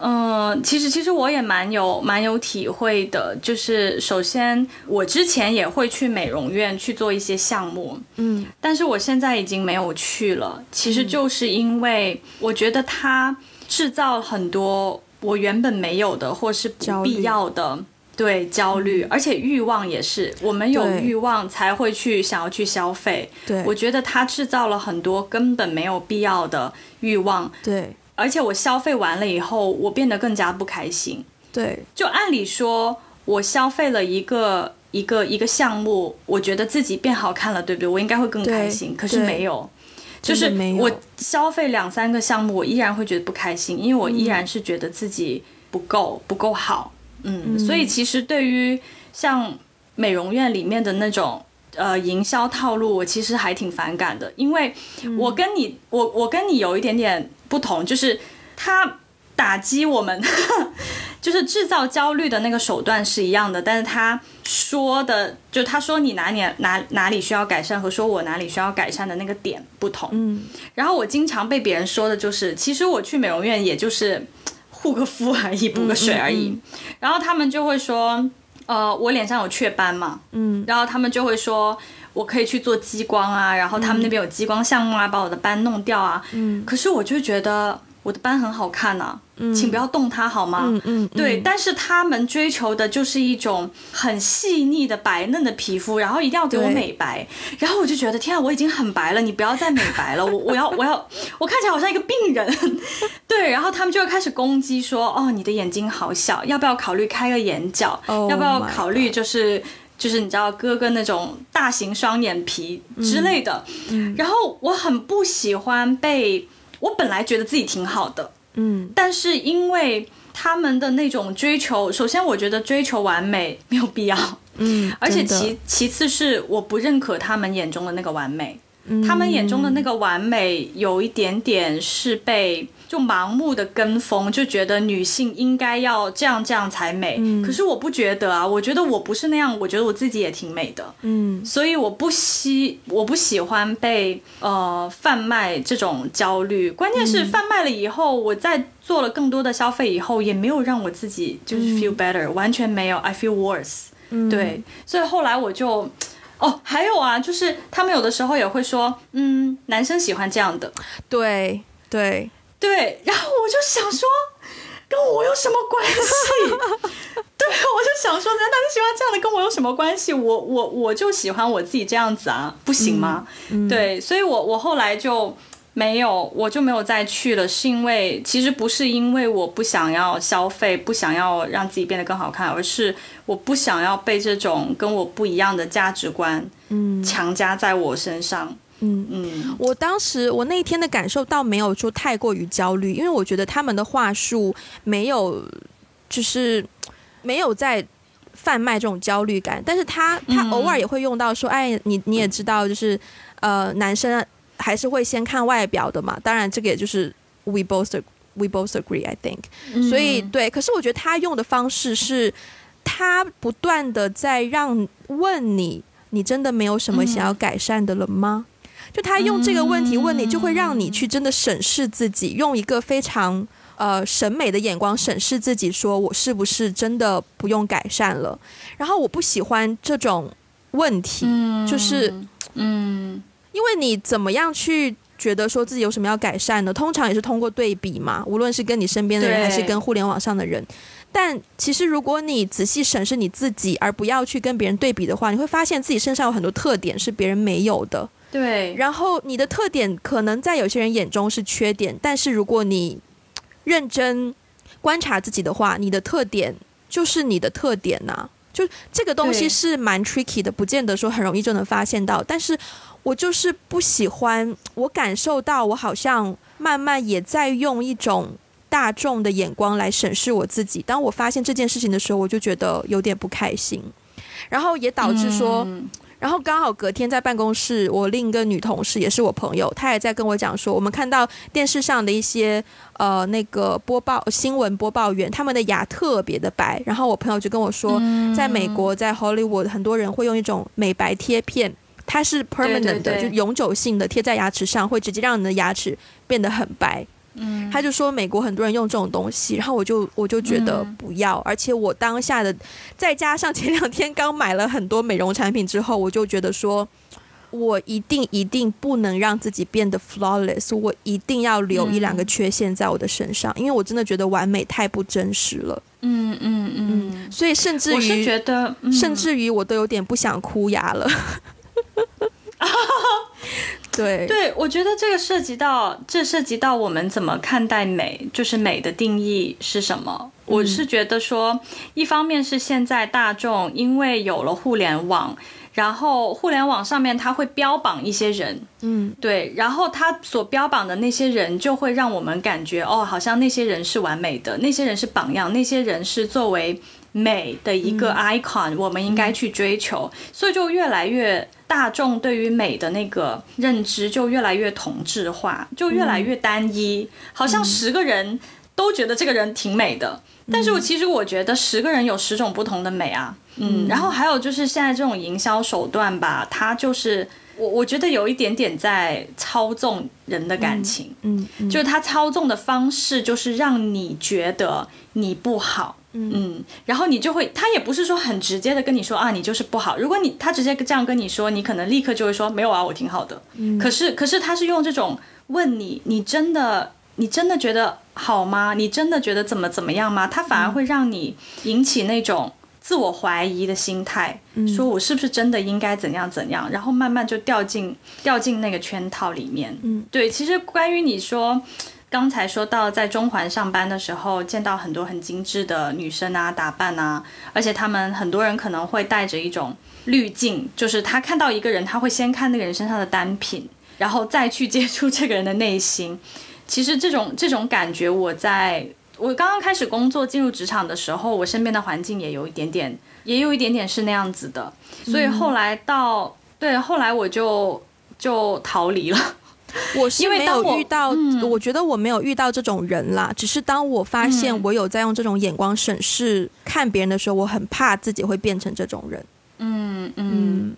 嗯，其实其实我也蛮有蛮有体会的。就是首先，我之前也会去美容院去做一些项目，嗯，但是我现在已经没有去了。其实就是因为我觉得它制造很多我原本没有的或是不必要的。对焦虑，而且欲望也是，我们有欲望才会去想要去消费。对，我觉得它制造了很多根本没有必要的欲望。对，而且我消费完了以后，我变得更加不开心。对，就按理说，我消费了一个一个一个项目，我觉得自己变好看了，对不对？我应该会更开心。可是没有，就是我消费两三个项目，我依然会觉得不开心，因为我依然是觉得自己不够不够好。嗯，所以其实对于像美容院里面的那种呃营销套路，我其实还挺反感的，因为我跟你我我跟你有一点点不同，就是他打击我们，就是制造焦虑的那个手段是一样的，但是他说的就他说你哪里哪哪里需要改善和说我哪里需要改善的那个点不同。嗯，然后我经常被别人说的就是，其实我去美容院也就是。护个肤而已，补个水而已，然后他们就会说，呃，我脸上有雀斑嘛，嗯，然后他们就会说我可以去做激光啊，然后他们那边有激光项目啊，把我的斑弄掉啊，嗯，可是我就觉得。我的斑很好看呐，请不要动它好吗？嗯嗯，对，但是他们追求的就是一种很细腻的白嫩的皮肤，然后一定要给我美白，然后我就觉得天啊，我已经很白了，你不要再美白了，我 我要我要我看起来好像一个病人，对，然后他们就会开始攻击说，哦，你的眼睛好小，要不要考虑开个眼角？要不要考虑就是就是你知道割割那种大型双眼皮之类的？然后我很不喜欢被。我本来觉得自己挺好的，嗯，但是因为他们的那种追求，首先我觉得追求完美没有必要，嗯，而且其其次是我不认可他们眼中的那个完美，他们眼中的那个完美有一点点是被。就盲目的跟风，就觉得女性应该要这样这样才美。嗯，可是我不觉得啊，我觉得我不是那样，我觉得我自己也挺美的。嗯，所以我不喜我不喜欢被呃贩卖这种焦虑。关键是贩卖了以后，我在做了更多的消费以后，也没有让我自己就是 feel better，完全没有，I feel worse。嗯，对，所以后来我就哦，还有啊，就是他们有的时候也会说，嗯，男生喜欢这样的。对对。对，然后我就想说，跟我有什么关系？对，我就想说，难道你喜欢这样的，跟我有什么关系？我我我就喜欢我自己这样子啊，不行吗？对，所以我我后来就没有，我就没有再去了，是因为其实不是因为我不想要消费，不想要让自己变得更好看，而是我不想要被这种跟我不一样的价值观，嗯，强加在我身上。嗯嗯。嗯，我当时我那一天的感受倒没有说太过于焦虑，因为我觉得他们的话术没有，就是没有在贩卖这种焦虑感，但是他他偶尔也会用到说，哎，你你也知道，就是呃，男生还是会先看外表的嘛，当然这个也就是 we both we both agree I think，所以对，可是我觉得他用的方式是，他不断的在让问你，你真的没有什么想要改善的了吗？就他用这个问题问你，就会让你去真的审视自己，用一个非常呃审美的眼光审视自己，说我是不是真的不用改善了？然后我不喜欢这种问题，就是嗯，因为你怎么样去觉得说自己有什么要改善的？通常也是通过对比嘛，无论是跟你身边的人，还是跟互联网上的人。但其实如果你仔细审视你自己，而不要去跟别人对比的话，你会发现自己身上有很多特点是别人没有的。对，然后你的特点可能在有些人眼中是缺点，但是如果你认真观察自己的话，你的特点就是你的特点呐。就这个东西是蛮 tricky 的，不见得说很容易就能发现到。但是我就是不喜欢，我感受到我好像慢慢也在用一种大众的眼光来审视我自己。当我发现这件事情的时候，我就觉得有点不开心，然后也导致说。然后刚好隔天在办公室，我另一个女同事也是我朋友，她也在跟我讲说，我们看到电视上的一些呃那个播报新闻播报员，他们的牙特别的白。然后我朋友就跟我说，在美国在 Hollywood 很多人会用一种美白贴片，它是 permanent 的，就永久性的贴在牙齿上，会直接让你的牙齿变得很白。嗯，他就说美国很多人用这种东西，然后我就我就觉得不要，而且我当下的再加上前两天刚买了很多美容产品之后，我就觉得说，我一定一定不能让自己变得 flawless，我一定要留一两个缺陷在我的身上，因为我真的觉得完美太不真实了。嗯嗯嗯，所以甚至于，我是觉得，甚至于我都有点不想哭牙了。对。对，我觉得这个涉及到，这涉及到我们怎么看待美，就是美的定义是什么。我是觉得说，一方面是现在大众因为有了互联网，然后互联网上面它会标榜一些人，嗯，对，然后它所标榜的那些人就会让我们感觉，哦，好像那些人是完美的，那些人是榜样，那些人是作为美的一个 icon，我们应该去追求，所以就越来越。大众对于美的那个认知就越来越同质化，就越来越单一，好像十个人都觉得这个人挺美的，但是我其实我觉得十个人有十种不同的美啊，嗯，然后还有就是现在这种营销手段吧，它就是我我觉得有一点点在操纵人的感情，嗯，就是它操纵的方式就是让你觉得你不好。嗯，然后你就会，他也不是说很直接的跟你说啊，你就是不好。如果你他直接这样跟你说，你可能立刻就会说没有啊，我挺好的。嗯，可是可是他是用这种问你，你真的你真的觉得好吗？你真的觉得怎么怎么样吗？他反而会让你引起那种自我怀疑的心态，说我是不是真的应该怎样怎样？然后慢慢就掉进掉进那个圈套里面。嗯，对，其实关于你说。刚才说到在中环上班的时候，见到很多很精致的女生啊，打扮啊，而且他们很多人可能会带着一种滤镜，就是他看到一个人，他会先看那个人身上的单品，然后再去接触这个人的内心。其实这种这种感觉，我在我刚刚开始工作进入职场的时候，我身边的环境也有一点点，也有一点点是那样子的。所以后来到对后来我就就逃离了。我是没有遇到，我觉得我没有遇到这种人啦。只是当我发现我有在用这种眼光审视看别人的时候，我很怕自己会变成这种人。嗯嗯，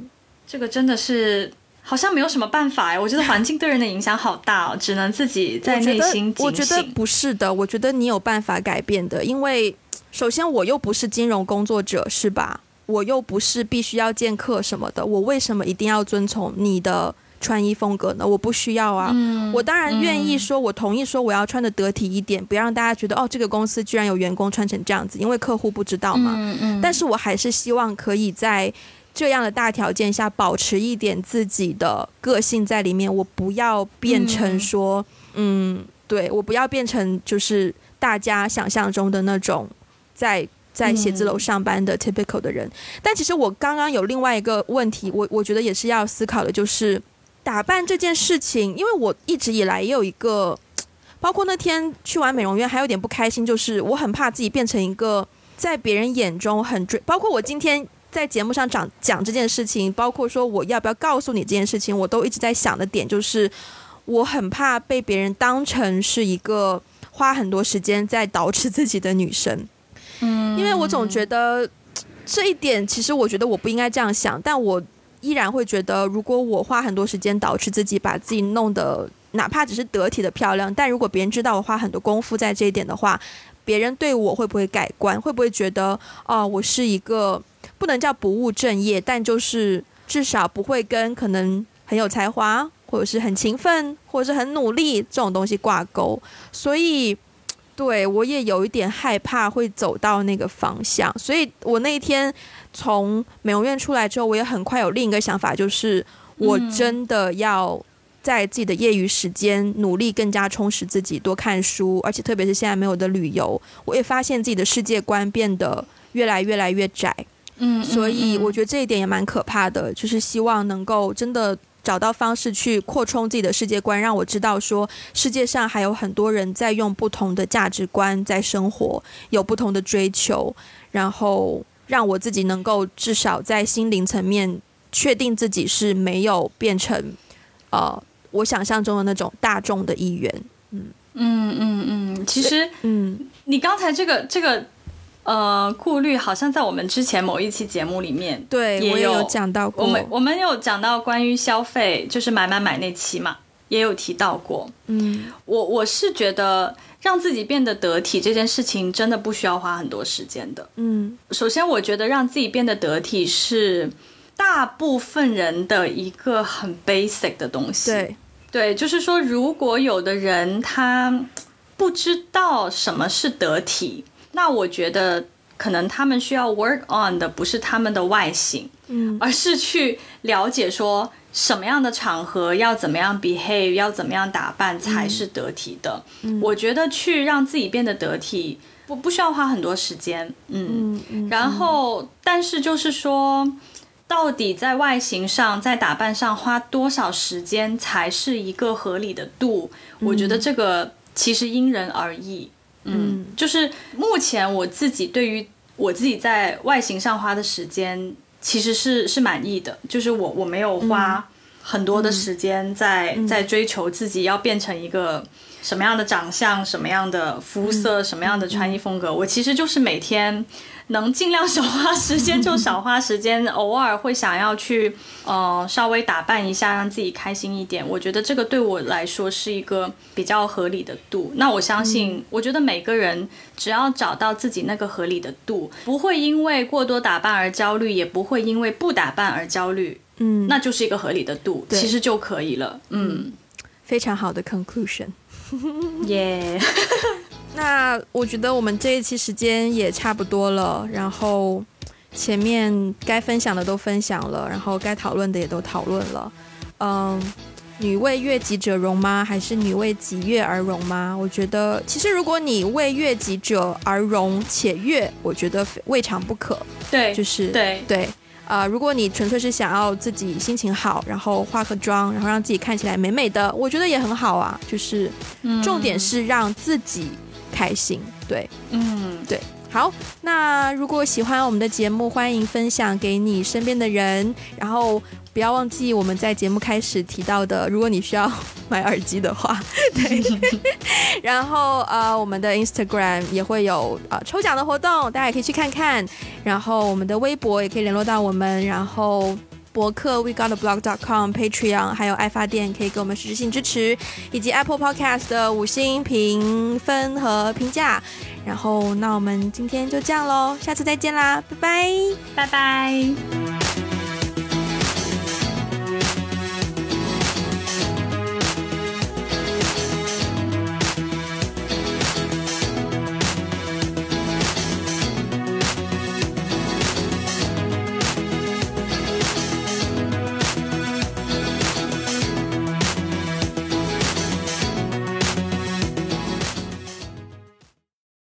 这个真的是好像没有什么办法哎。我觉得环境对人的影响好大哦，只能自己在内心我觉得不是的，我觉得你有办法改变的。因为首先我又不是金融工作者，是吧？我又不是必须要见客什么的，我为什么一定要遵从你的？穿衣风格呢？我不需要啊。我当然愿意说，我同意说，我要穿的得体一点，不要让大家觉得哦，这个公司居然有员工穿成这样子，因为客户不知道嘛。但是我还是希望可以在这样的大条件下保持一点自己的个性在里面。我不要变成说，嗯，对我不要变成就是大家想象中的那种在在写字楼上班的 typical 的人。但其实我刚刚有另外一个问题，我我觉得也是要思考的，就是。打扮这件事情，因为我一直以来也有一个，包括那天去完美容院，还有点不开心，就是我很怕自己变成一个在别人眼中很追，包括我今天在节目上讲讲这件事情，包括说我要不要告诉你这件事情，我都一直在想的点就是，我很怕被别人当成是一个花很多时间在捯饬自己的女生，嗯，因为我总觉得这一点，其实我觉得我不应该这样想，但我。依然会觉得，如果我花很多时间捯饬自己，把自己弄得哪怕只是得体的漂亮，但如果别人知道我花很多功夫在这一点的话，别人对我会不会改观？会不会觉得，哦，我是一个不能叫不务正业，但就是至少不会跟可能很有才华，或者是很勤奋，或者是很努力这种东西挂钩？所以，对我也有一点害怕会走到那个方向。所以我那一天。从美容院出来之后，我也很快有另一个想法，就是我真的要在自己的业余时间努力更加充实自己，多看书，而且特别是现在没有的旅游，我也发现自己的世界观变得越来越来越窄。嗯，所以我觉得这一点也蛮可怕的，就是希望能够真的找到方式去扩充自己的世界观，让我知道说世界上还有很多人在用不同的价值观在生活，有不同的追求，然后。让我自己能够至少在心灵层面确定自己是没有变成，呃，我想象中的那种大众的一员。嗯嗯嗯嗯，其实，嗯，你刚才这个这个呃顾虑，好像在我们之前某一期节目里面，对也有讲到过。我们我们有讲到关于消费，就是买买买那期嘛，也有提到过。嗯，我我是觉得。让自己变得得体这件事情真的不需要花很多时间的。嗯，首先我觉得让自己变得得体是大部分人的一个很 basic 的东西。对，对，就是说，如果有的人他不知道什么是得体，那我觉得可能他们需要 work on 的不是他们的外形，嗯，而是去了解说什么样的场合要怎么样 behave，要怎么样打扮才是得体的。我觉得去让自己变得得体，不不需要花很多时间，嗯，然后但是就是说。到底在外形上，在打扮上花多少时间才是一个合理的度？我觉得这个其实因人而异。嗯，就是目前我自己对于我自己在外形上花的时间，其实是是满意的。就是我我没有花很多的时间在在追求自己要变成一个什么样的长相、什么样的肤色、什么样的穿衣风格。我其实就是每天。能尽量少花时间就少花时间，偶尔会想要去，呃，稍微打扮一下，让自己开心一点。我觉得这个对我来说是一个比较合理的度。那我相信，我觉得每个人只要找到自己那个合理的度，不会因为过多打扮而焦虑，也不会因为不打扮而焦虑，嗯，那就是一个合理的度，其实就可以了。嗯，非常好的 conclusion，耶。那我觉得我们这一期时间也差不多了，然后前面该分享的都分享了，然后该讨论的也都讨论了。嗯，女为悦己者容吗？还是女为己悦而容吗？我觉得其实如果你为悦己者而容且悦，我觉得未尝不可。对，就是对对啊，如果你纯粹是想要自己心情好，然后化个妆，然后让自己看起来美美的，我觉得也很好啊。就是重点是让自己。开心，对，嗯，对，好，那如果喜欢我们的节目，欢迎分享给你身边的人，然后不要忘记我们在节目开始提到的，如果你需要买耳机的话，对，然后呃，我们的 Instagram 也会有呃抽奖的活动，大家也可以去看看，然后我们的微博也可以联络到我们，然后。博客 we got a blog dot com Patreon 还有爱发电可以给我们实质性支持，以及 Apple Podcast 的五星评分和评价。然后，那我们今天就这样喽，下次再见啦，拜拜，拜拜。